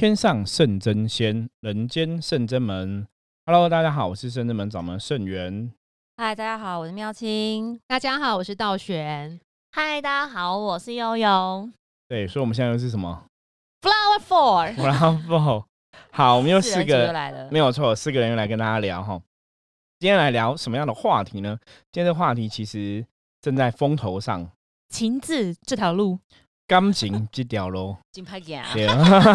天上圣真仙，人间圣真门。Hello，大家好，我是圣真门掌门圣元。嗨，大家好，我是妙清。大家好，我是道玄。嗨，大家好，我是悠悠。对，所以我们现在又是什么 Flower Four。？Flower Four。好，我们又四四人又个，来了，没有错，四个人又来跟大家聊哈。今天来聊什么样的话题呢？今天的话题其实正在风头上，情字这条路，感情这条路。金牌奖。对，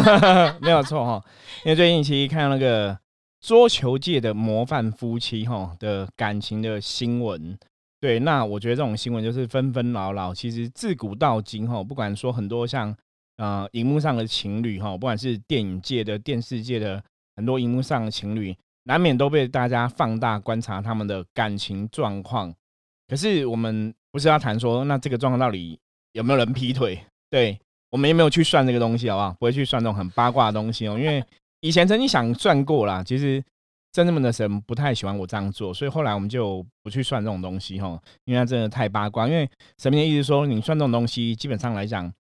没有错哈。因为最近其实看到那个桌球界的模范夫妻哈的感情的新闻，对，那我觉得这种新闻就是纷纷扰扰。其实自古到今哈，不管说很多像呃荧幕上的情侣哈，不管是电影界的、电视界的很多荧幕上的情侣，难免都被大家放大观察他们的感情状况。可是我们不是要谈说，那这个状况到底有没有人劈腿？对，我们也没有去算这个东西，好不好？不会去算这种很八卦的东西哦，因为以前曾经想算过啦，其实真正的神不太喜欢我这样做，所以后来我们就不去算这种东西哈，因为它真的太八卦。因为神明的意思说，你算这种东西，基本上来讲，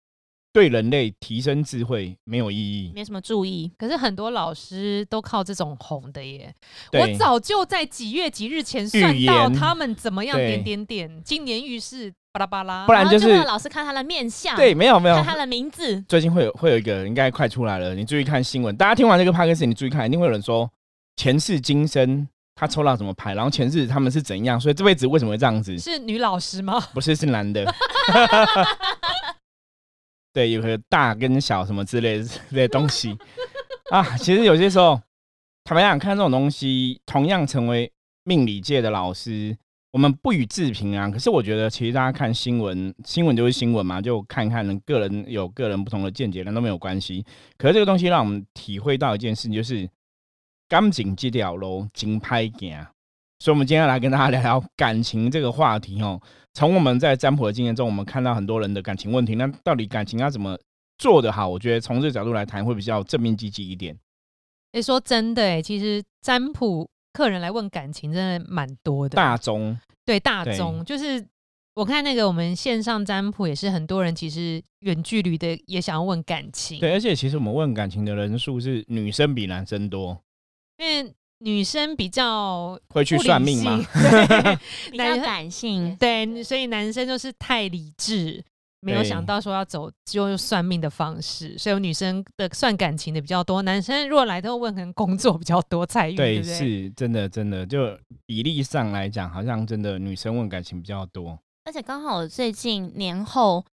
对人类提升智慧没有意义。没什么注意，可是很多老师都靠这种红的耶。我早就在几月几日前算到他们怎么样对点点点，今年运势巴拉巴拉，不然就是老师看他的面相，对，，没有没有看，他的名字，最近会有会有一个应该快出来了，你注意看新闻。大家听完这个 p c a s 你注意看，一定会有人说前世今生他抽到什么牌，然后前世他们是怎样，所以这辈子为什么会这样子？是女老师吗？不是，是男的。对，有个大跟小什么之类的东西 啊。其实有些时候，坦白讲，看这种东西，同样成为命理界的老师，我们不予置评啊。可是我觉得，其实大家看新闻，新闻就是新闻嘛，就看看个人有个人不同的见解，那都没有关系。可是这个东西让我们体会到一件事情，就是感情这条路真歹行。所以，我们今天要来跟大家聊聊感情这个话题哦。从我们在占卜的经验中，我们看到很多人的感情问题，那到底感情要怎么做的好？我觉得从这个角度来谈，会比较正面积极一点。哎、说真的，哎，其实占卜客人来问感情真的蛮多的。大宗对大对众，就是我看那个我们线上占卜也是很多人其实远距离的也想要问感情，对，而且其实我们问感情的人数是女生比男生多，因为女生比较会去算命吗 比较感性，对，所以男生就是太理智，没有想到说要走就用算命的方式，所以女生的算感情的比较多，男生如果来都问可能工作比较多，财运对对，不对？是真的，真的，就比例上来讲，好像真的女生问感情比较多。而且刚好最近年后。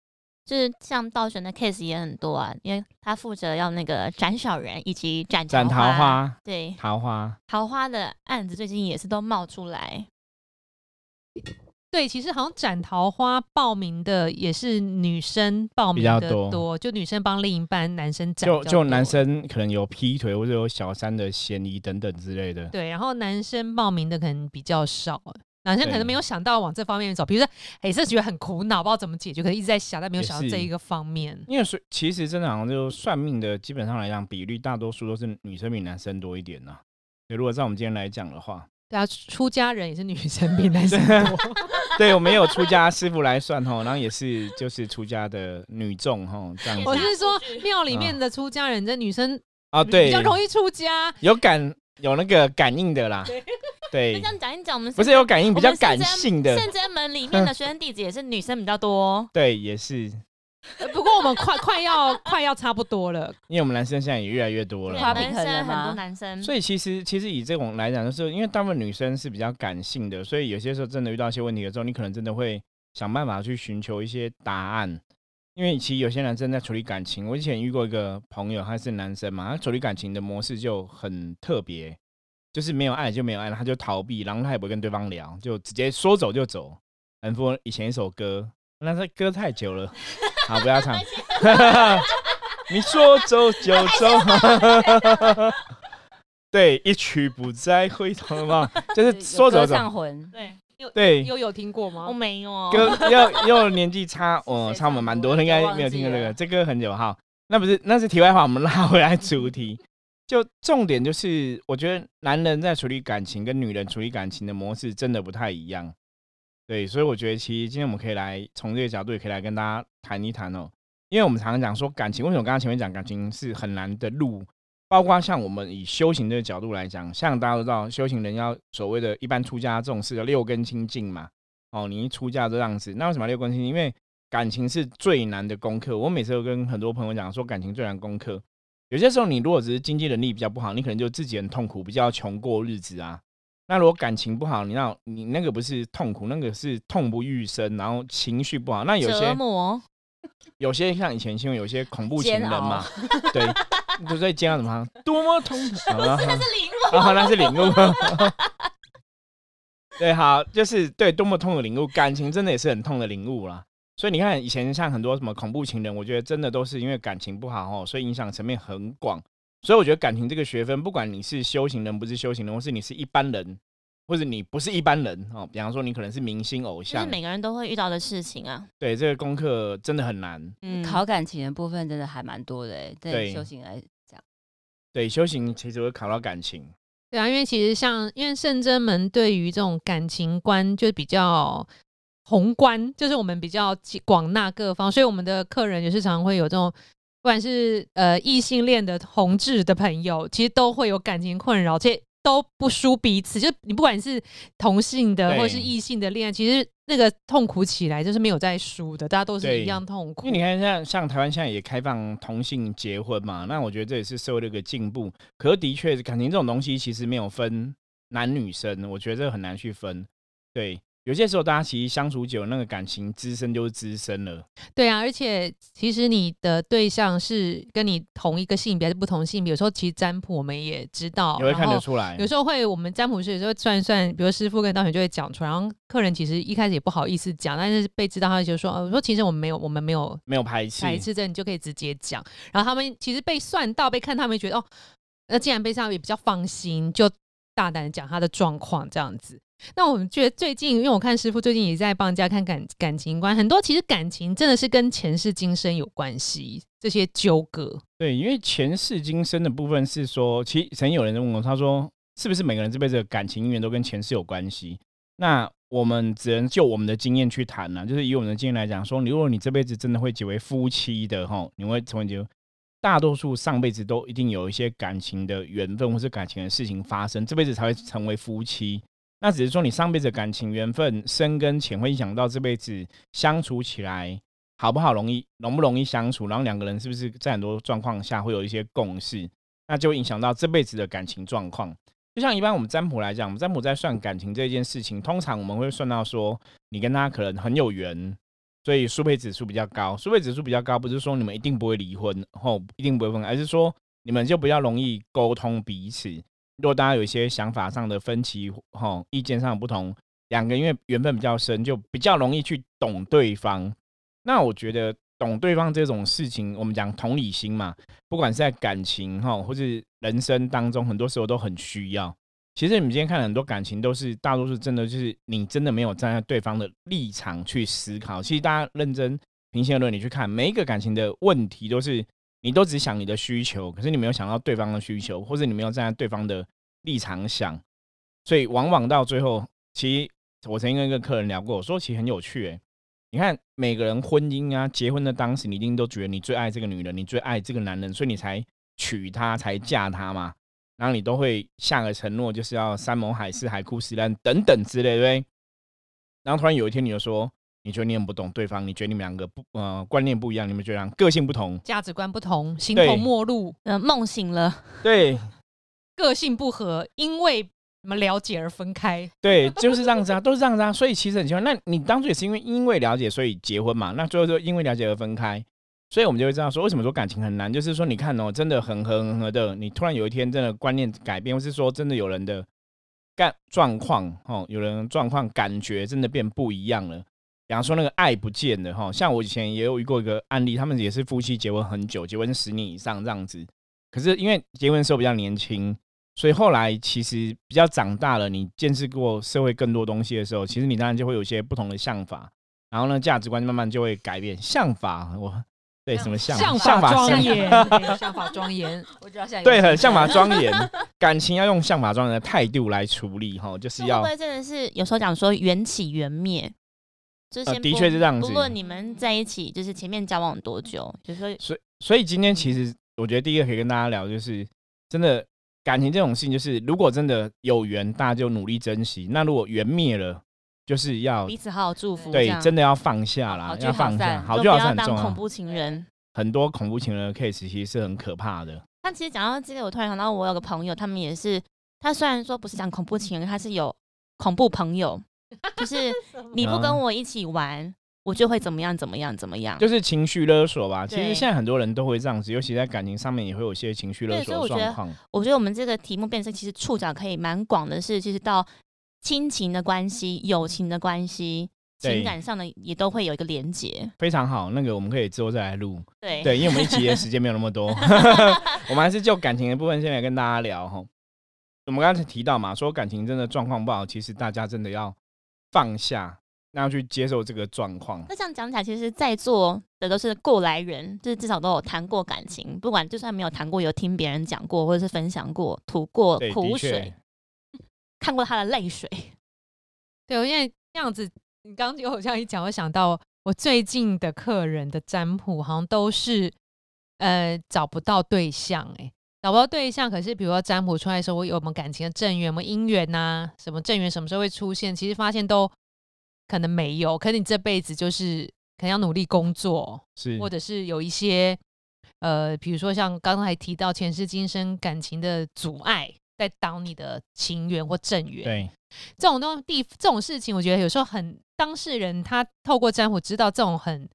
就是像道玄的 case 也很多啊，因为他负责要那个斩小人以及斩斩桃花，花，对桃花，桃花的案子最近也是都冒出来，对，其实好像斩桃花报名的也是女生报名的比较多多，就女生帮另一半，男生斩就就男生可能有劈腿或者有小三的嫌疑等等之类的。对，然后男生报名的可能比较少，男生可能没有想到往这方面走，比如说，哎，这觉得很苦恼，不知道怎么解决，可能一直在想，但没有想到这一个方面。因为是其实真的好像就算命的，基本上来讲比率大多数都是女生比男生多一点呐、对，如果在我们今天来讲的话，对啊，出家人也是女生比男生多。对我们有出家师傅来算哈，然后也是就是出家的女众哈这样子我是说，庙里面的出家人，这女生啊，对，比较容易出家。有感有那个感应的啦，那对这，样讲一讲，我们不是有感应比较感性的，圣真门里面的学生弟子也是女生比较多，对，也是，呃不过我们快快要快要差不多了，因为我们男生现在也越来越多了，男跨平衡了生很多男生，所以其实其实以这种来讲，就是因为大部分女生是比较感性的，所以有些时候真的遇到一些问题的时候，你可能真的会想办法去寻求一些答案。因为其实有些男生在处理感情，我以前遇过一个朋友，他是男生嘛，他处理感情的模式就很特别，就是没有爱就没有爱，他就逃避，然后他也不会跟对方聊，就直接说走就走。很符合以前一首歌，那这歌太久了，好不要唱。你说走就走，对，一去不再回头嘛，就是说走走。上魂，对，有对，又有听过吗我？没有，歌又又年纪差，哦，差我们唱蛮多应该没有听过这个。了这歌很久哈，那不是那是题外话，我们拉回来主题。就重点就是，我觉得男人在处理感情跟女人处理感情的模式真的不太一样。对，所以我觉得其实今天我们可以来从这个角度，也可以来跟大家谈一谈哦。因为我们常常讲说感情，为什么刚刚前面讲感情是很难的路，包括像我们以修行的角度来讲，像大家都知道，修行人要所谓的一般出家这种事的六根清净嘛。哦，你一出家这样子，那为什么六根清净？因为感情是最难的功课。我每次都跟很多朋友讲说，感情最难功课。有些时候，你如果只是经济能力比较不好，你可能就自己很痛苦，比较穷过日子啊。那如果感情不好，你那，你那个不是痛苦，那个是痛不欲生，然后情绪不好。那有些，有些像以前新闻，有些恐怖情人嘛，对，都在煎熬什么？多么痛苦！那是领悟，啊，那是领悟。对，好，就是对多么痛的领悟，感情真的也是很痛的领悟啦。所以你看，以前像很多什么恐怖情人，我觉得真的都是因为感情不好哦，所以影响层面很广。所以我觉得感情这个学分，不管你是修行人不是修行人，或是你是一般人，或者你不是一般人哦，比方说你可能是明星偶像，是每个人都会遇到的事情啊。对，这个功课真的很难。嗯，考感情的部分真的还蛮多的哎，对修行来讲，对修行其实会考到感情。对啊，因为其实像因为圣真门对于这种感情观就比较宏观，就是我们比较广纳各方，所以我们的客人也是常常会有这种，不管是呃异性恋的同志的朋友，其实都会有感情困扰，这都不输彼此。就你不管是同性的或是异性的恋爱，其实。那个痛苦起来就是没有在输的，大家都是一样痛苦。因为你看，像像台湾现在也开放同性结婚嘛，那我觉得这也是社会的一个进步。可是的确，感情这种东西其实没有分男女生，我觉得这很难去分。对。有些时候，大家其实相处久，那个感情滋生就是滋生了。对啊，而且其实你的对象是跟你同一个性别还是不同性别，有时候其实占卜我们也知道，也会看得出来。有时候会，我们占卜师有时候算一算，比如师傅跟道玄就会讲出来，然后客人其实一开始也不好意思讲，但是被知道他就说：“我说其实我们没有，我们没有没有排斥排斥，这你就可以直接讲。”然后他们其实被算到被看，他们觉得哦，那既然被上也比较放心，就大胆的讲他的状况这样子。那我们觉得最近，因为我看师傅最近也在帮人家看感感情观，很多其实感情真的是跟前世今生有关系，这些纠葛。对，因为前世今生的部分是说，其实曾有人问我，他说是不是每个人这辈子的感情姻缘都跟前世有关系？那我们只能就我们的经验去谈了，就是以我们的经验来讲，说如果你这辈子真的会结为夫妻的哈，你会成为结，大多数上辈子都一定有一些感情的缘分或是感情的事情发生，这辈子才会成为夫妻。那只是说，你上辈子感情缘分深跟浅，会影响到这辈子相处起来好不好，容易容不容易相处，然后两个人是不是在很多状况下会有一些共识，那就影响到这辈子的感情状况。就像一般我们占卜来讲，我们占卜在算感情这件事情，通常我们会算到说，你跟他可能很有缘，所以速配指数比较高。速配指数比较高，不是说你们一定不会离婚，后一定不会分，而是说你们就比较容易沟通彼此。如果大家有一些想法上的分歧，哈，意见上不同，两个因为缘分比较深，就比较容易去懂对方。那我觉得懂对方这种事情，我们讲同理心嘛，不管是在感情哈，或是人生当中，很多时候都很需要。其实你们今天看很多感情，都是大多数真的就是你真的没有站在对方的立场去思考。其实大家认真平心而论，你去看每一个感情的问题，都是。你都只想你的需求，可是你没有想到对方的需求，或者你没有站在对方的立场想，所以往往到最后，其实我曾经跟一个客人聊过，我说其实很有趣，诶，你看每个人婚姻啊，结婚的当时，你一定都觉得你最爱这个女人，你最爱这个男人，所以你才娶她，才嫁她嘛，然后你都会下个承诺，就是要山盟海誓、海枯石烂等等之类，对不对？然后突然有一天，你就说。你觉得你很不懂对方？你觉得你们两个不呃观念不一样？你们觉得个性不同、价值观不同、形同陌路？呃，梦醒了。对，个性不合，因为什么了解而分开？对，就是这样子啊，都是这样子啊。所以其实很奇怪，那你当初也是因为因为了解所以结婚嘛？那最后就因为了解而分开，所以我们就会知道说，为什么说感情很难？就是说，你看哦，真的很合很合的，你突然有一天真的观念改变，或是说真的有人的干状况哦，有人状况感觉真的变不一样了。比方说那个爱不见了哈，像我以前也有遇过一个案例，他们也是夫妻结婚很久，结婚十年以上这样子。可是因为结婚的时候比较年轻，所以后来其实比较长大了，你见识过社会更多东西的时候，其实你当然就会有一些不同的想法，然后呢价值观慢慢就会改变。想法，我对什么想想法庄严，想法庄严，我知道下对，很想法庄严，感情要用想法庄严的态度来处理哈，就是要。会不会真的是有时候讲说缘起缘灭？呃，的确是这样子。不论你们在一起，就是前面交往多久，就说，所以，所以今天其实我觉得第一个可以跟大家聊，就是真的感情这种事情，就是如果真的有缘，大家就努力珍惜；那如果缘灭了，就是要彼此好好祝福。对，真的要放下啦，要放下，好聚好散很重要。恐怖情人，很多恐怖情人的 case 其实是很可怕的。但其实讲到这个，我突然想到，我有个朋友，他们也是，他虽然说不是讲恐怖情人，他是有恐怖朋友，就是你不跟我一起玩。我就会怎么样怎么样怎么样，就是情绪勒索吧。其实现在很多人都会这样子，尤其在感情上面也会有些情绪勒索状况。我觉得我们这个题目变成其实触角可以蛮广的，是其实到亲情的关系、友情的关系、情感上的也都会有一个连结。非常好，那个我们可以之后再来录。对对，因为我们一集的时间没有那么多，我们还是就感情的部分先来跟大家聊哈。我们刚才提到嘛，说感情真的状况不好，其实大家真的要放下。那要去接受这个状况。那这样讲起来，其实在座的都是过来人，就是至少都有谈过感情，不管就算没有谈过，有听别人讲过，或者是分享过，吐过苦水，看过他的泪水。对，因为这样子，你刚刚有这样一讲，我想到我最近的客人的占卜，好像都是呃找不到对象，哎，找不到对象。可是比如说占卜出来的时候，我有没有感情的正缘，什么姻缘呐，什么正缘什么时候会出现？其实发现都。可能没有，可能你这辈子就是可能要努力工作，是，或者是有一些呃，比如说像刚才提到前世今生感情的阻碍，在挡你的情缘或正缘。对，这种东地这种事情，我觉得有时候很当事人他透过占卜知道这种很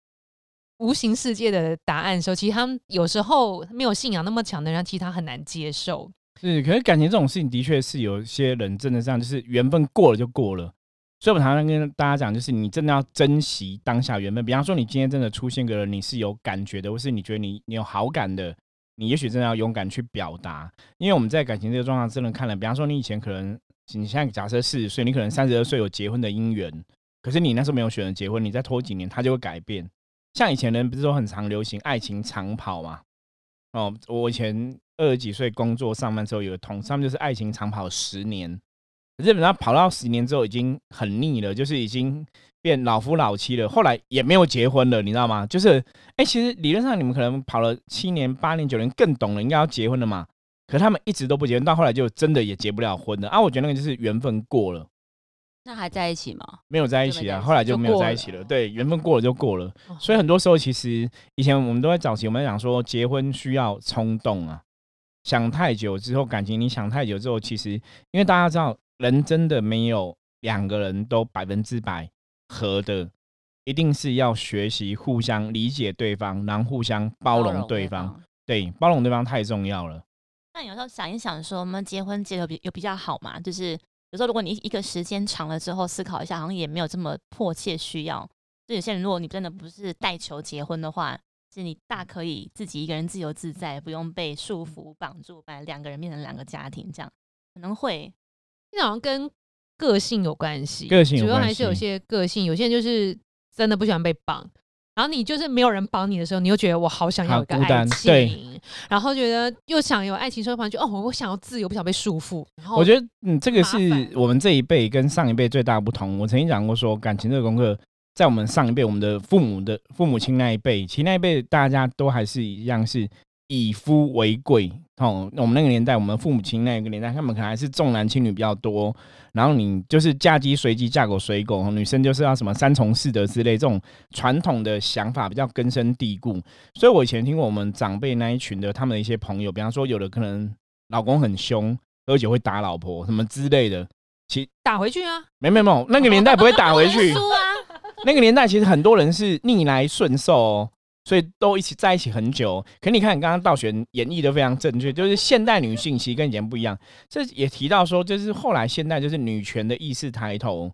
无形世界的答案的时候，其实他们有时候没有信仰那么强的人，其实他很难接受。是，可是感情这种事情的确是有些人真的这样，就是缘分过了就过了。所以我常常跟大家讲，就是你真的要珍惜当下缘分。比方说，你今天真的出现个人，你是有感觉的，或是你觉得你你有好感的，你也许真的要勇敢去表达。因为我们在感情这个状况真的看了，比方说你以前可能你现在假设四十岁，你可能三十二岁有结婚的姻缘，可是你那时候没有选择结婚，你再拖几年，他就会改变。像以前人不是说很常流行爱情长跑嘛？哦，我以前二十几岁工作上班时候有个同事，他们就是爱情长跑十年。基本上跑到十年之后已经很腻了，就是已经变老夫老妻了。后来也没有结婚了，你知道吗？就是，哎，其实理论上你们可能跑了七年、八年、九年，更懂了，应该要结婚了嘛。可他们一直都不结婚，到后来就真的也结不了婚了啊！我觉得那个就是缘分过了。那还在一起吗？没有在一起啊，后来就没有在一起了。对，缘分过了就过了。所以很多时候，其实以前我们都在早期，我们讲说结婚需要冲动啊，想太久之后，感情你想太久之后，其实因为大家知道。人真的没有两个人都百分之百合的，一定是要学习互相理解对方，然后互相包容对方。对，包容对方太重要了。那有时候想一想，说我们结婚结的比有比较好嘛？就是有时候如果你一个时间长了之后思考一下，好像也没有这么迫切需要。就有些人，如果你真的不是带球结婚的话，是你大可以自己一个人自由自在，不用被束缚绑住，把两个人变成两个家庭这样，可能会。好像跟个性有关系，个性主要还是有些个性。有些人就是真的不喜欢被绑，然后你就是没有人帮你的时候，你又觉得我好想要一个爱情，然后觉得又想有爱情生活，就哦，我想要自由，不想被束缚。然后我觉得，嗯，这个是我们这一辈跟上一辈最大的不同。我曾经讲过，说感情这个功课，在我们上一辈，我们的父母的父母亲那一辈，其实那一辈大家都还是一样是。以夫为贵，哦，我们那个年代，我们父母亲那个年代，他们可能还是重男轻女比较多。然后你就是嫁鸡随鸡，嫁狗随狗，女生就是要什么三从四德之类，这种传统的想法比较根深蒂固。所以我以前听过我们长辈那一群的他们的一些朋友，比方说有的可能老公很凶，喝酒会打老婆什么之类的，其打回去啊？没没没，那个年代不会打回去。那个年代其实很多人是逆来顺受。哦。所以都一起在一起很久，可你看你刚刚道玄演绎的非常正确，就是现代女性其实跟以前不一样。这也提到说，就是后来现代就是女权的意识抬头，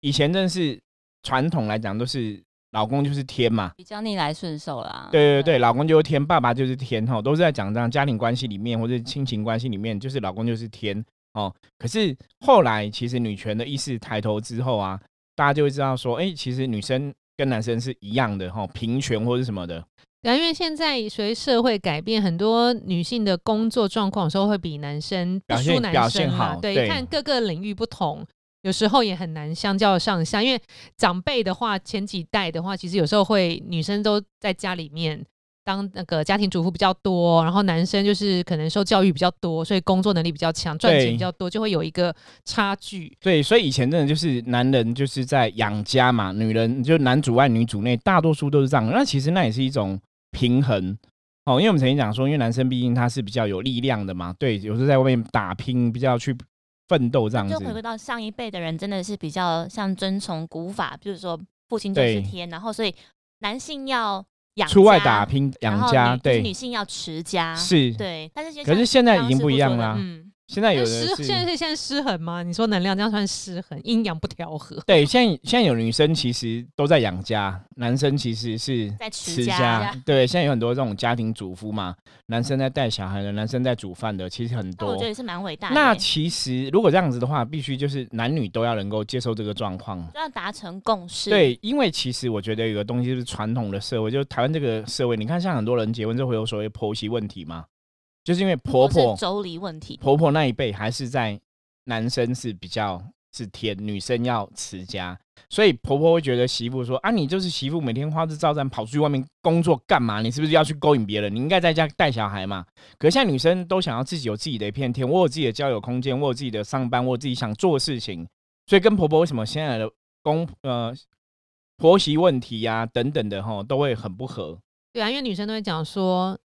以前真的是传统来讲都是老公就是天嘛，比较逆来顺受啦。对对对，老公就是天，爸爸就是天哈，都是在讲这样家庭关系里面或者亲情关系里面，就是老公就是天哦。可是后来其实女权的意识抬头之后啊，大家就会知道说，哎，其实女生。跟男生是一样的哈，平权或者什么的。对，因为现在随社会改变，很多女性的工作状况有时候会比男生表现表现好。对，看各个领域不同，有时候也很难相较上下。因为长辈的话，前几代的话，其实有时候会女生都在家里面当那个家庭主妇比较多，然后男生就是可能受教育比较多，所以工作能力比较强，赚钱比较多，就会有一个差距。对，所以以前真的就是男人就是在养家嘛，女人就男主外女主内，大多数都是这样。那其实那也是一种平衡哦，因为我们曾经讲说，因为男生毕竟他是比较有力量的嘛，对，有时候在外面打拼，比较去奋斗这样子。就回归到上一辈的人，真的是比较像遵从古法，就是说父亲就是天，然后所以。男性要养出外打拼养家，对，女性要持家，是，对。但是可是现在已经不一样了，嗯。现在有失，现在是现在失衡吗？你说能量这样算失衡，阴阳不调和。对，现在现在有女生其实都在养家，男生其实是在持家。对，现在有很多这种家庭主妇嘛，男生在带小孩的，男生在煮饭的，其实很多。我觉得也是蛮伟大的。那其实如果这样子的话，必须就是男女都要能够接受这个状况，要达成共识。对，因为其实我觉得有个东西是传统的社会，就是台湾这个社会，你看像很多人结婚就会有所谓婆媳问题嘛。就是因为婆婆妯娌问题，婆婆那一辈还是在男生是比较是天，女生要持家，所以婆婆会觉得媳妇说啊，你就是媳妇，每天花枝招展跑出去外面工作干嘛？你是不是要去勾引别人？你应该在家带小孩嘛。可是现在女生都想要自己有自己的一片天，我有自己的交友空间，我有自己的上班，我有自己想做的事情，所以跟婆婆为什么现在的公呃婆媳问题呀等等的哈都会很不合。对啊，因为女生都会讲说。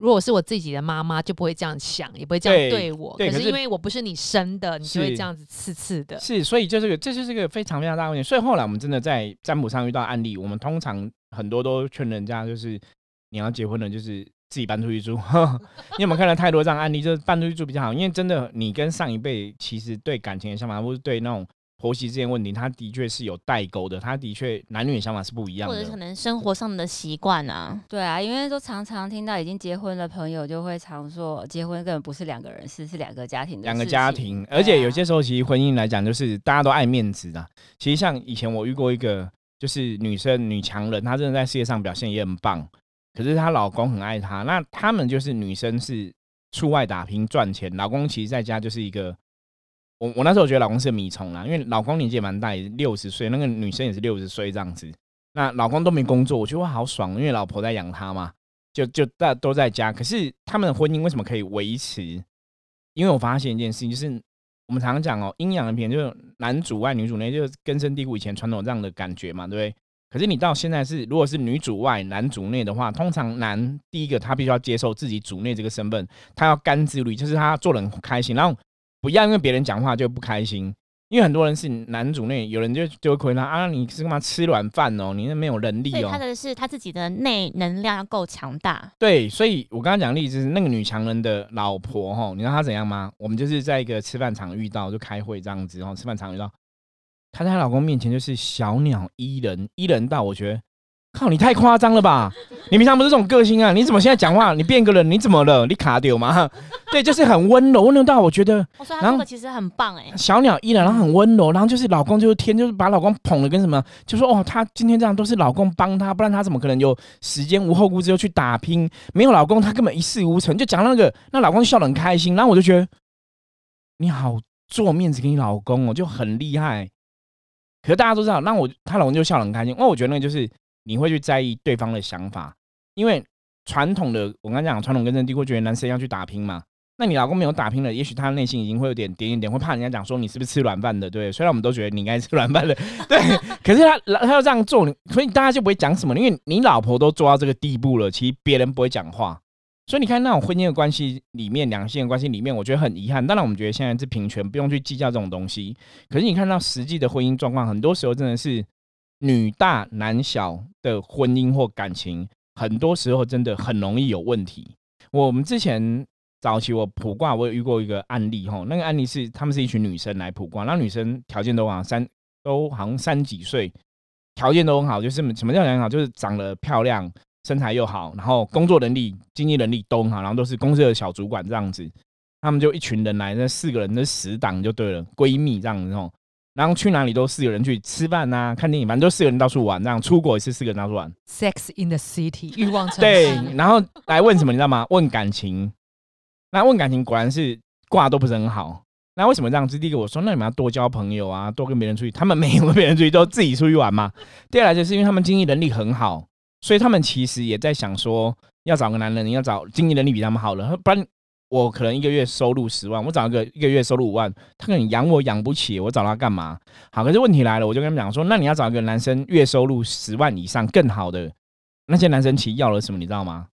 如果是我自己的妈妈，就不会这样想，也不会这样对我。可是因为我不是你生的，你就会这样子刺刺的。是，所以就是个，这就是个非常非常大问题。所以后来我们真的在占卜上遇到案例，我们通常很多都劝人家，就是你要结婚了，就是自己搬出去住。你有没有看到太多这样案例，就是搬出去住比较好。因为真的，你跟上一辈其实对感情的想法，或是对那种。婆媳之间问题，他的确是有代沟的，他的确男女的想法是不一样的，或者可能生活上的习惯啊，对啊，因为都常常听到已经结婚的朋友就会常说，结婚根本不是两个人事，是两个家庭的两个家庭，而且有些时候其实婚姻来讲，就是大家都爱面子的。其实像以前我遇过一个，就是女生女强人，她真的在事业上表现也很棒，可是她老公很爱她，那他们就是女生是出外打拼赚钱，老公其实在家就是一个。我我那时候觉得老公是米虫啦，因为老公年纪也蛮大，六十岁，那个女生也是六十岁这样子。那老公都没工作，我觉得好爽，因为老婆在养他嘛，就就大都在家。可是他们的婚姻为什么可以维持？因为我发现一件事情，就是我们常常讲哦，阴阳的片就是男主外女主内，就是根深蒂固以前传统这样的感觉嘛，对不对？可是你到现在是，如果是女主外男主内的话，通常男第一个他必须要接受自己主内这个身份，他要甘之律，就是他做人开心，然后。不要因为别人讲话就不开心，因为很多人是男主内，有人就就会亏他啊，你是干嘛吃软饭哦？你那没有能力哦。他的是他自己的内能量要够强大。对，所以我刚刚讲例子是那个女强人的老婆哈，你知道她怎样吗？我们就是在一个吃饭场遇到，就开会这样子，然后吃饭场遇到，她在她老公面前就是小鸟依人，依人到我觉得。靠，你太夸张了吧！你平常不是这种个性啊？你怎么现在讲话？你变个人？你怎么了？你卡丢吗？对，就是很温柔，温柔到我觉得。我说他其实很棒哎。小鸟依人，然后很温柔，然后就是老公就是天，就是把老公捧的跟什么，就说哦，他今天这样都是老公帮他，不然他怎么可能有时间无后顾之忧去打拼？没有老公，他根本一事无成。就讲那个，那老公笑得很开心，然后我就觉得你好做面子给你老公哦，就很厉害。可是大家都知道，那我她老公就笑得很开心，因为我觉得那个就是。你会去在意对方的想法，因为传统的我刚讲传统根深蒂固，觉得男生要去打拼嘛。那你老公没有打拼了，也许他内心已经会有点点点点，会怕人家讲说你是不是吃软饭的，对。虽然我们都觉得你应该吃软饭的，对。可是他他要这样做，所以大家就不会讲什么，因为你老婆都做到这个地步了，其实别人不会讲话。所以你看那种婚姻的关系里面，两性的关系里面，我觉得很遗憾。当然，我们觉得现在是平权，不用去计较这种东西。可是你看到实际的婚姻状况，很多时候真的是。女大男小的婚姻或感情，很多时候真的很容易有问题。我们之前早期我卜卦，我有遇过一个案例哈，那个案例是他们是一群女生来卜卦，那女生条件都好像，三都好像三几岁，条件都很好，就是什么叫很好，就是长得漂亮，身材又好，然后工作能力、经济能力都很好，然后都是公司的小主管这样子。他们就一群人来，那四个人的死党就对了，闺蜜这样子哦。然后去哪里都四个人去吃饭呐，看电影，反正都四个人到处玩。这样出国也是四个人到处玩。Sex in the city，欲望城市。对，然后来问什么，你知道吗？问感情。那问感情果然是挂都不是很好。那为什么这样子？第一个我说，那你们要多交朋友啊，多跟别人出去。他们没有跟别人出去，都自己出去玩嘛。第二来就是因为他们经济能力很好，所以他们其实也在想说，要找个男人，你要找经济能力比他们好的，不然我可能一个月收入十万，我找一个一个月收入五万，他可能养我养不起，我找他干嘛？好，可是问题来了，我就跟他们讲说，那你要找一个男生月收入十万以上更好的，那些男生其实要了什么，你知道吗？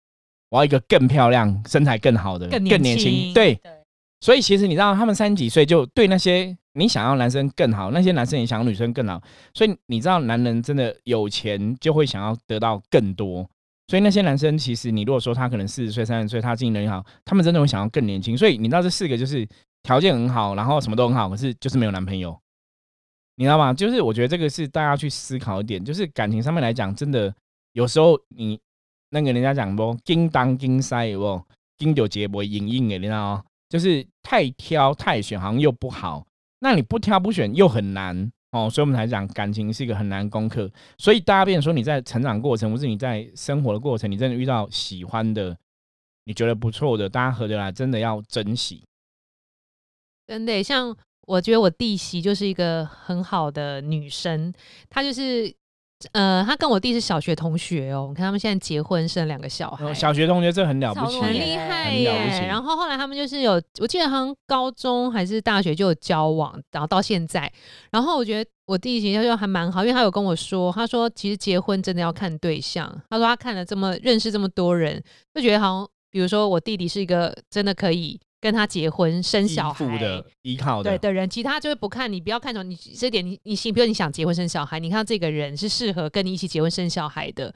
我要一个更漂亮、身材更好的、更年年轻，对。对，所以其实你知道，他们三十几岁就对那些你想要男生更好，那些男生也想要女生更好。所以你知道，男人真的有钱就会想要得到更多。所以那些男生其实，你如果说他可能四十岁、三十岁，他经营能力好，他们真的会想要更年轻。所以你知道，这四个就是条件很好，然后什么都很好，可是就是没有男朋友。你知道吗？就是我觉得这个是大家去思考一点，就是感情上面来讲，真的有时候你那个人家讲不，金当金塞不，金就结不硬硬的，你知道吗？就是太挑太选，好像又不好。那你不挑不选又很难哦，所以我们才讲感情是一个很难攻克。所以大家变成说你在成长过程，或是你在生活的过程，你真的遇到喜欢的，你觉得不错的，大家合得来，真的要珍惜。真的，像我觉得我弟媳就是一个很好的女生，她就是呃，他跟我弟是小学同学哦。你看他们现在结婚生两个小孩，哦小学同学这很了不起，很厉害很了不起耶。然后后来他们就是有，我记得好像高中还是大学就有交往，然后到现在。然后我觉得我弟媳就还蛮好，因为他有跟我说，他说其实结婚真的要看对象。他说他看了这么认识这么多人，就觉得好像比如说我弟弟是一个真的可以跟他结婚生小孩的依靠的，对的人，其他就是不看你，不要看重你这点，你你心，比如你想结婚生小孩，你看到这个人是适合跟你一起结婚生小孩的，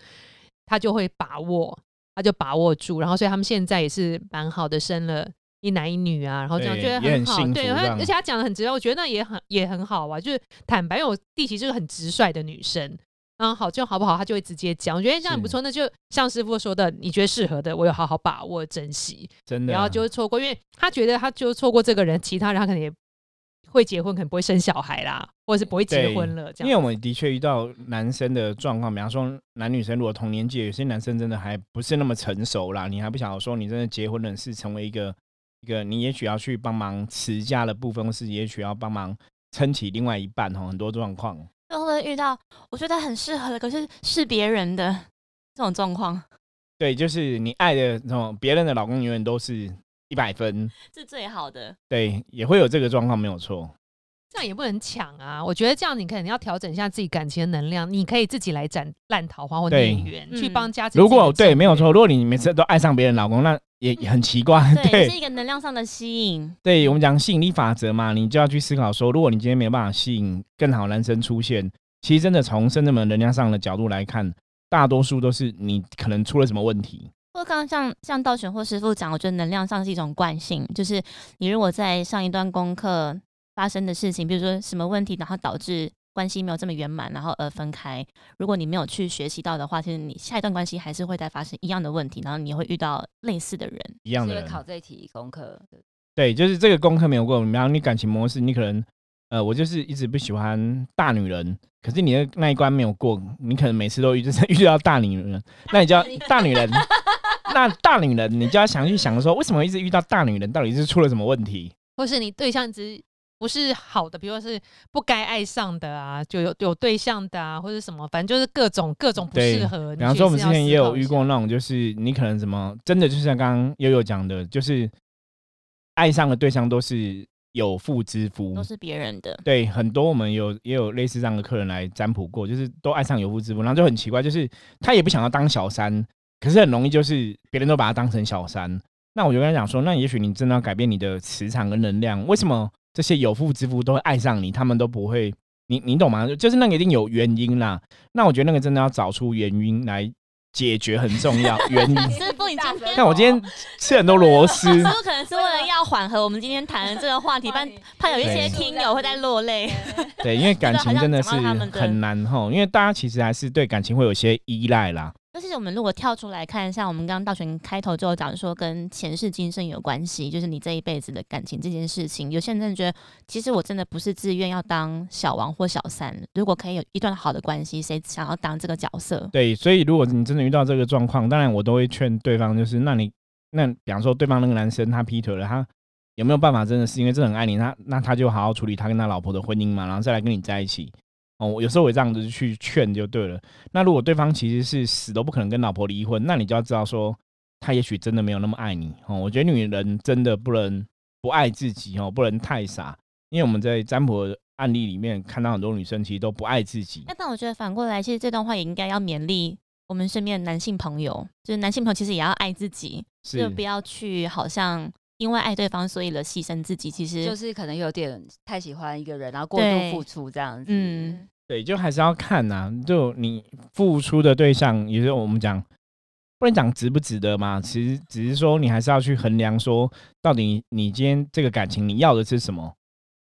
他就会把握，他就把握住，然后所以他们现在也是蛮好的，生了一男一女啊，然后这样对觉得很好对，而且他讲的很直接，我觉得那也很也很好啊，就是坦白，我弟媳是个很直率的女生。嗯，好就好不好，他就会直接讲。我觉得这样很不错，那就像师傅说的，你觉得适合的，我有好好把握珍惜。真的。然后就会错过，因为他觉得他就错过这个人，其他人他可能也会结婚，可能不会生小孩啦，或者是不会结婚了。这样因为，我们的确遇到男生的状况，比方说男女生如果同年纪，有些男生真的还不是那么成熟啦，你还不晓得说你真的结婚了是成为一个一个，你也许要去帮忙持家的部分，或是也许要帮忙撑起另外一半哦，很多状况。就会遇到我觉得很适合的，可是是别人的这种状况对，就是你爱的那种别人的老公，永远都是一百分。是最好的。对，也会有这个状况，没有错。这样也不能抢啊。我觉得这样你可能要调整一下自己感情的能量，你可以自己来斩烂桃花或对孽缘，去嗯帮加持。如果对，没有错。，如果你每次都爱上别人老公，那也也很奇怪。对，对是一个能量上的吸引。对，我们讲吸引力法则嘛，你就要去思考说，如果你今天没有办法吸引更好男生出现，其实真的从深圳门能量上的角度来看，大多数都是你可能出了什么问题。或刚刚像像道玄或师傅讲，我觉得能量上是一种惯性，就是你如果在上一段功课发生的事情，比如说什么问题，然后导致关系没有这么圆满，然后而分开，如果你没有去学习到的话，其实你下一段关系还是会再发生一样的问题，然后你会遇到类似的人。一样的人，考这一题功课，对对，就是这个功课没有过，然后你感情模式，你可能呃，我就是一直不喜欢大女人，可是你的那一关没有过，你可能每次都遇就是 遇到大女人，那你就要大女人，那大女人你就要想去想说，为什么一直遇到大女人，到底是出了什么问题？或是你对象只不是好的，比如说是不该爱上的啊，就有有对象的啊，或者什么，反正就是各种各种不适合。比方说，我们之前也有遇过。过那种，就是你可能什么，真的就像刚刚悠悠讲的，就是爱上的对象都是有妇之夫都，是别人的，对，很多我们有也有类似这样的客人来占卜过，就是都爱上有妇之夫，然后就很奇怪，就是他也不想要当小三，可是很容易就是别人都把他当成小三。那我就跟他讲说，那也许你真的要改变你的磁场跟能量，为什么这些有妇之夫都会爱上你，他们都不会？你你懂吗？就是那个一定有原因啦。那我觉得那个真的要找出原因来解决很重要。原因。师傅，你今天看我今天吃很多螺丝，师傅可能是为了要缓和我们今天谈的这个话题，但怕有一些对听友会在落泪。对，因为感情真的是很难吼，因为大家其实还是对感情会有些依赖啦。但是我们如果跳出来看，像我们刚刚道玄开头就有讲说跟前世今生有关系，就是你这一辈子的感情这件事情，有些人真的觉得，其实我真的不是自愿要当小王或小三，如果可以有一段好的关系，谁想要当这个角色？对，所以如果你真的遇到这个状况，当然我都会劝对方，就是那你那比方说对方那个男生他劈腿了，他有没有办法真的是因为真的很爱你，那那他就好好处理他跟他老婆的婚姻嘛，然后再来跟你在一起。哦，我有时候我这样子去劝就对了。那如果对方其实是死都不可能跟老婆离婚，那你就要知道说，他也许真的没有那么爱你哦。我觉得女人真的不能不爱自己哦，不能太傻，因为我们在占卜案例里面看到很多女生其实都不爱自己那。但我觉得反过来，其实这段话也应该要勉励我们身边的男性朋友，就是男性朋友其实也要爱自己，就不要去好像因为爱对方所以了牺牲自己。其实就是可能有点太喜欢一个人，然后过度付出这样子。嗯对，就还是要看呐、就你付出的对象，也就是我们讲，不能讲值不值得嘛。其实只是说，你还是要去衡量说，到底你今天这个感情你要的是什么，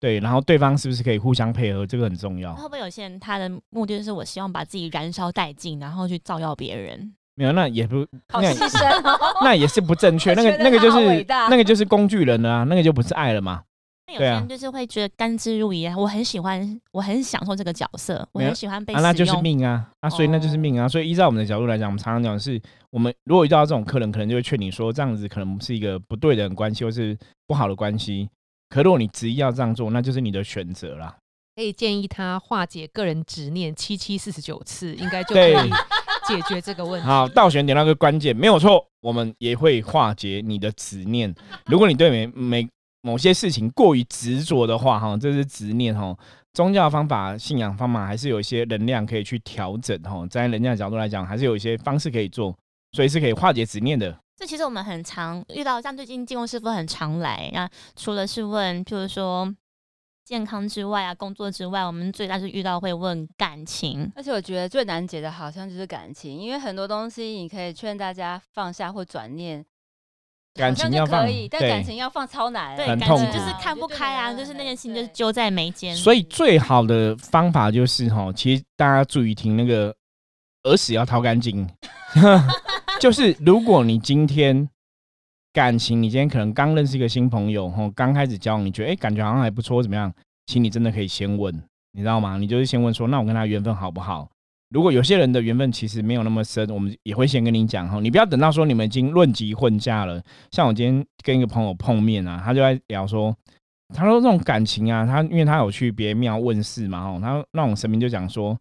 对，然后对方是不是可以互相配合，这个很重要会。不会有些人他的目的就是我希望把自己燃烧殆尽，然后去照耀别人？没有，那也不，那好牺牲哦。那也是不正确。那个那个就是那个就是工具人了啊，那个就不是爱了嘛。那有对啊些人就是会觉得甘之如饴啊，我很喜欢，我很享受这个角色，我很喜欢被啊，那就是。命啊，啊，所以那就是命啊。所以依照我们的角度来讲，我们常常讲的是，我们如果遇到这种客人，可能就会劝你说，这样子可能是一个不对的关系，或是不好的关系。可如果你执意要这样做，那就是你的选择啦。可以建议他化解个人执念七七四十九次，应该就可以解决这个问题。好，道玄点到一个关键，没有错，我们也会化解你的执念。如果你对每每某些事情过于执着的话，哈，这是执念哈。宗教方法、信仰方法还是有一些能量可以去调整哈。在人家的角度来讲，还是有一些方式可以做，所以是可以化解执念的。这其实我们很常遇到，像最近进攻师傅很常来，那除了是问，譬如说健康之外啊，工作之外，我们最大是遇到会问感情。而且我觉得最难解的好像就是感情，因为很多东西你可以劝大家放下或转念，感情要放可以，但感情要放超难。对，感情就是看不开啊，就是那件事情就是揪在眉间。所以最好的方法就是哈，其实大家注意听那个耳屎要掏干净，就是如果你今天感情，你今天可能刚认识一个新朋友，吼，刚开始交往，你觉得哎、诶感觉好像还不错，怎么样？其实你真的可以先问，你知道吗？你就是先问说，那我跟他缘分好不好？如果有些人的缘分其实没有那么深，我们也会先跟你讲哈，你不要等到说你们已经论及婚嫁了。像我今天跟一个朋友碰面啊，他就在聊说，他说这种感情啊，他因为他有去别庙问事嘛，吼，他那种神明就讲说，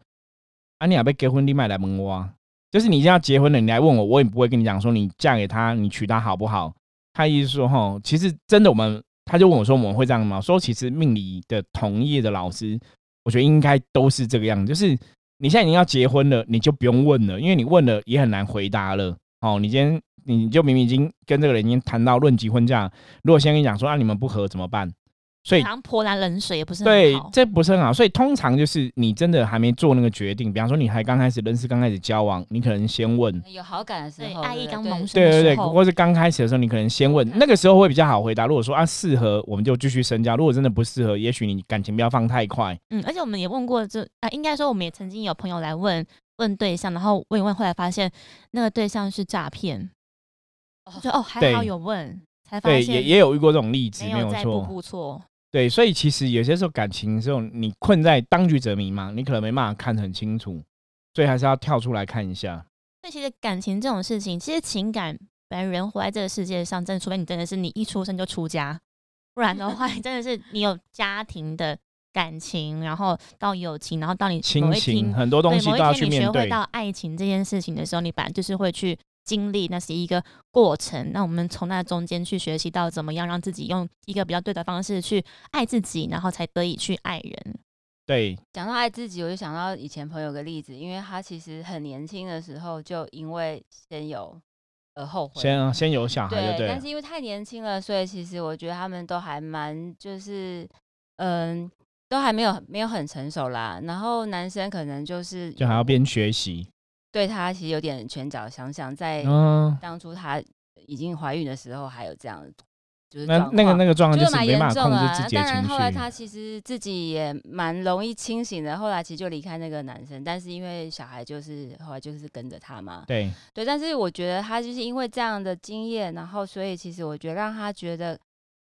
啊，你要被结婚，你买来问我，就是你已经要结婚了，你来问我，我也不会跟你讲说你嫁给他，你娶她好不好？他意思说，吼，其实真的我们，他就问我说，我们会这样吗？说其实命理的同业的老师，我觉得应该都是这个样，就是你现在已经要结婚了，你就不用问了，因为你问了也很难回答了。哦，你今天你就明明已经跟这个人已经谈到论及婚嫁，如果先跟你讲说啊你们不合怎么办？所以好像泼冷冷水也不是对很好，。这不是很好。所以通常就是你真的还没做那个决定，比方说你还刚开始认识、刚开始交往，你可能先问。有好感的时候，对爱意不对刚萌生对对对，的时候或是刚开始的时候，你可能先问，那个时候会比较好回答。如果说啊适合，我们就继续深交；如果真的不适合，也许你感情不要放太快。嗯，而且我们也问过这啊，应该说我们也曾经有朋友来问问对象，然后问一问，后来发现那个对象是诈骗。哦就哦，还好有问，才发对，现也也有遇过这种例子，没有错。步错。对，所以其实有些时候感情的时候，你困在当局者迷嘛，你可能没办法看得很清楚，所以还是要跳出来看一下。那其实感情这种事情，其实情感本来人活在这个世界上，真的除非你真的是你一出生就出家，不然的话，你真的是你有家庭的感情，然后到友情，然后到你某亲情很多东西都要某一天你学去面对。会到爱情这件事情的时候，你本来就是会去经历，那是一个过程。那我们从那中间去学习到怎么样让自己用一个比较对的方式去爱自己，然后才得以去爱人。对，讲到爱自己，我就想到以前朋友有个例子，因为他其实很年轻的时候就因为先有而后悔，先先有小孩对。但是因为太年轻了，所以其实我觉得他们都还蛮就是嗯。都还没有没有很成熟啦，然后男生可能就是就还要边学习。对他其实有点拳脚相向，在嗯，当初她已经怀孕的时候，还有这样就是那那个那个状况就是蛮严重的啊控制自。己的当然，情后来她。其实自己也蛮容易清醒的。后来其实就离开那个男生，但是因为小孩就是后来就是跟着他嘛，对，对。但是我觉得他就是因为这样的经验，然后所以其实我觉得让他觉得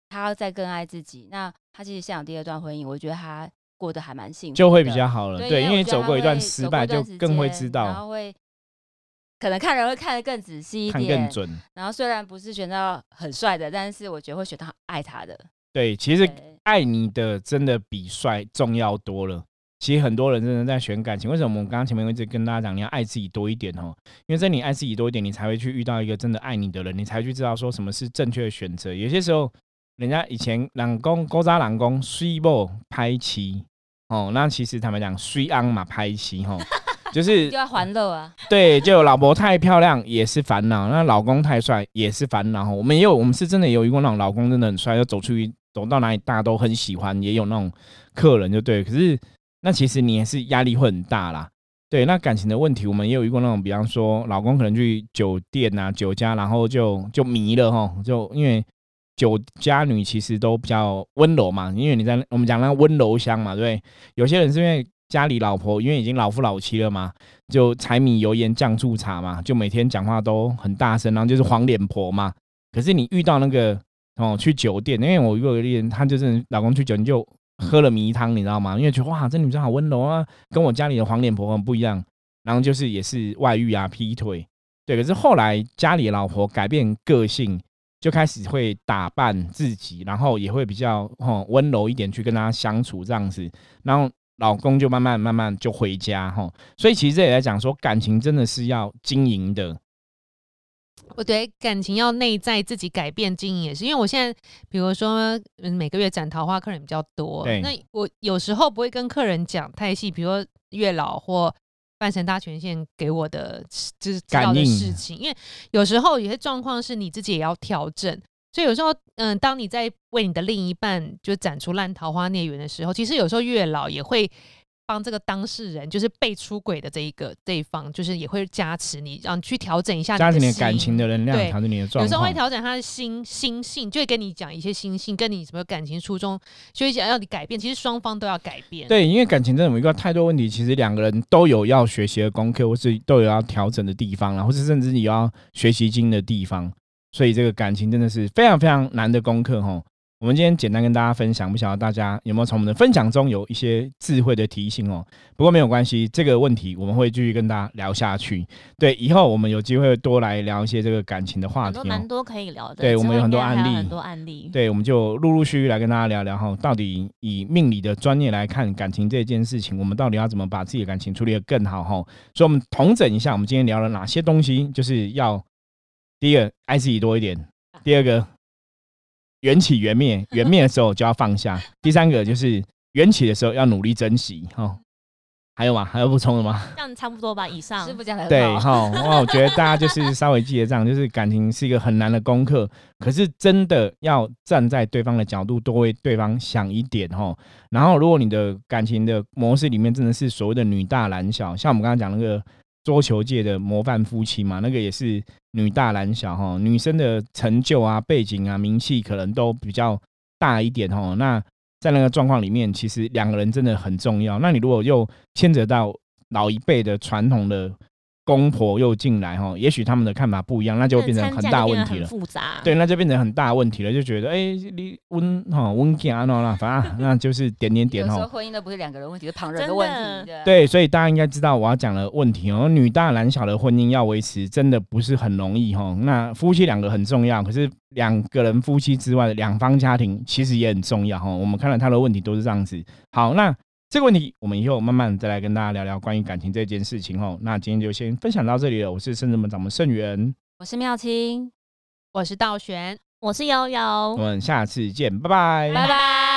他要再更爱自己。那他其实想第二段婚姻，我觉得他过得还蛮幸福，就会比较好了。对，对，因为走过一段失败，就更会知道，后会可能看人会看得更仔细一看点，更准。然后虽然不是选到很帅的，但是我觉得会选到爱他的。对，其实对爱你的真的比帅重要多了。其实很多人真的在选感情，为什么我们刚刚前面一直跟大家讲，你要爱自己多一点哦？因为在你爱自己多一点，你才会去遇到一个真的爱你的人，你才去知道说什么是正确的选择。有些时候，人家以前老公勾渣老公睡不拍妻哦，那其实他们讲虽安嘛拍戏哈，就是就要还乐啊。对，就老婆太漂亮也是烦恼，那老公太帅也是烦恼。我们也有，我们是真的有遇过那种老公真的很帅，要走出去走到哪里大家都很喜欢，也有那种客人就对，可是。那其实你也是压力会很大啦，对。那感情的问题，我们也有遇过那种，比方说老公可能去酒店啊、酒家，然后就就迷了哈，就因为酒家女其实都比较温柔嘛，因为你在我们讲那个温柔乡嘛，对。有些人是因为家里老婆因为已经老夫老妻了嘛，就柴米油盐酱醋茶嘛，就每天讲话都很大声，然后就是黄脸婆嘛。可是你遇到那个哦去酒店，因为我遇过一个人，他就是老公去酒店就。喝了迷汤，你知道吗？因为觉得哇，这女生好温柔啊，跟我家里的黄脸婆很不一样。然后就是也是外遇啊，劈腿。对，可是后来家里老婆改变个性，就开始会打扮自己，然后也会比较哈温柔一点去跟他相处这样子。然后老公就慢慢慢慢就回家哈。所以其实这也在讲说，感情真的是要经营的。我觉得感情要内在自己改变经营也是，因为我现在比如说每个月斩桃花客人比较多，那我有时候不会跟客人讲太细，比如说月老或半神大权限给我的就是知道的事情，因为有时候有些状况是你自己也要调整，所以有时候嗯，当你在为你的另一半就展出烂桃花孽缘的时候，其实有时候月老也会。帮这个当事人，就是被出轨的这一个这一方，就是也会加持你，让你去调整一下加持你的感情的能量，调整你的状态。有时候会调整他的心心性，就会跟你讲一些心性，跟你什么感情初衷，所以想要你改变，其实双方都要改变。对，因为感情真的有一个太多问题，其实两个人都有要学习的功课，或是都有要调整的地方，然后是甚至你要学习经的地方，所以这个感情真的是非常非常难的功课，哈。我们今天简单跟大家分享，不晓得大家有没有从我们的分享中有一些智慧的提醒哦。不过没有关系，这个问题我们会继续跟大家聊下去。对，以后我们有机会多来聊一些这个感情的话题，蛮多可以聊的。对，我们有很多案例，很多案例。对，我们就陆陆续续来跟大家聊聊哈，到底以命理的专业来看感情这件事情，我们到底要怎么把自己的感情处理得更好哈？所以，我们统整一下，我们今天聊了哪些东西，就是要第一个爱自己多一点，第二个。缘起缘灭，缘灭的时候就要放下。第三个就是缘起的时候要努力珍惜。哈，还有吗？还有补充的吗？这样差不多吧。以上师傅讲的对哈。哇，我觉得大家就是稍微记得这样，就是感情是一个很难的功课。可是真的要站在对方的角度，多为对方想一点哈。然后，如果你的感情的模式里面真的是所谓的女大男小，像我们刚刚讲那个。桌球界的模范夫妻嘛，那个也是女大男小哈，女生的成就啊、背景啊、名气可能都比较大一点哦。那在那个状况里面，其实两个人真的很重要。那你如果又牵扯到老一辈的传统的。公婆又进来哈，也许他们的看法不一样，那就变成很大问题了。复杂，对，那就变成很大问题了，就觉得哎，你温哈温家那那，反正那就是点点点哈。有时候婚姻都不是两个人问题，是旁人的问题。对，所以大家应该知道我要讲的问题哦。女大男小的婚姻要维持，真的不是很容易哈。那夫妻两个很重要，可是两个人夫妻之外的两方家庭其实也很重要哈。我们看了他的问题都是这样子。好，那。这个问题，我们以后慢慢再来跟大家聊聊关于感情这件事情哦。那今天就先分享到这里了。我是圣人门掌门盛元，我是妙清，我是道玄，我是悠悠。我们下次见，拜拜，拜拜。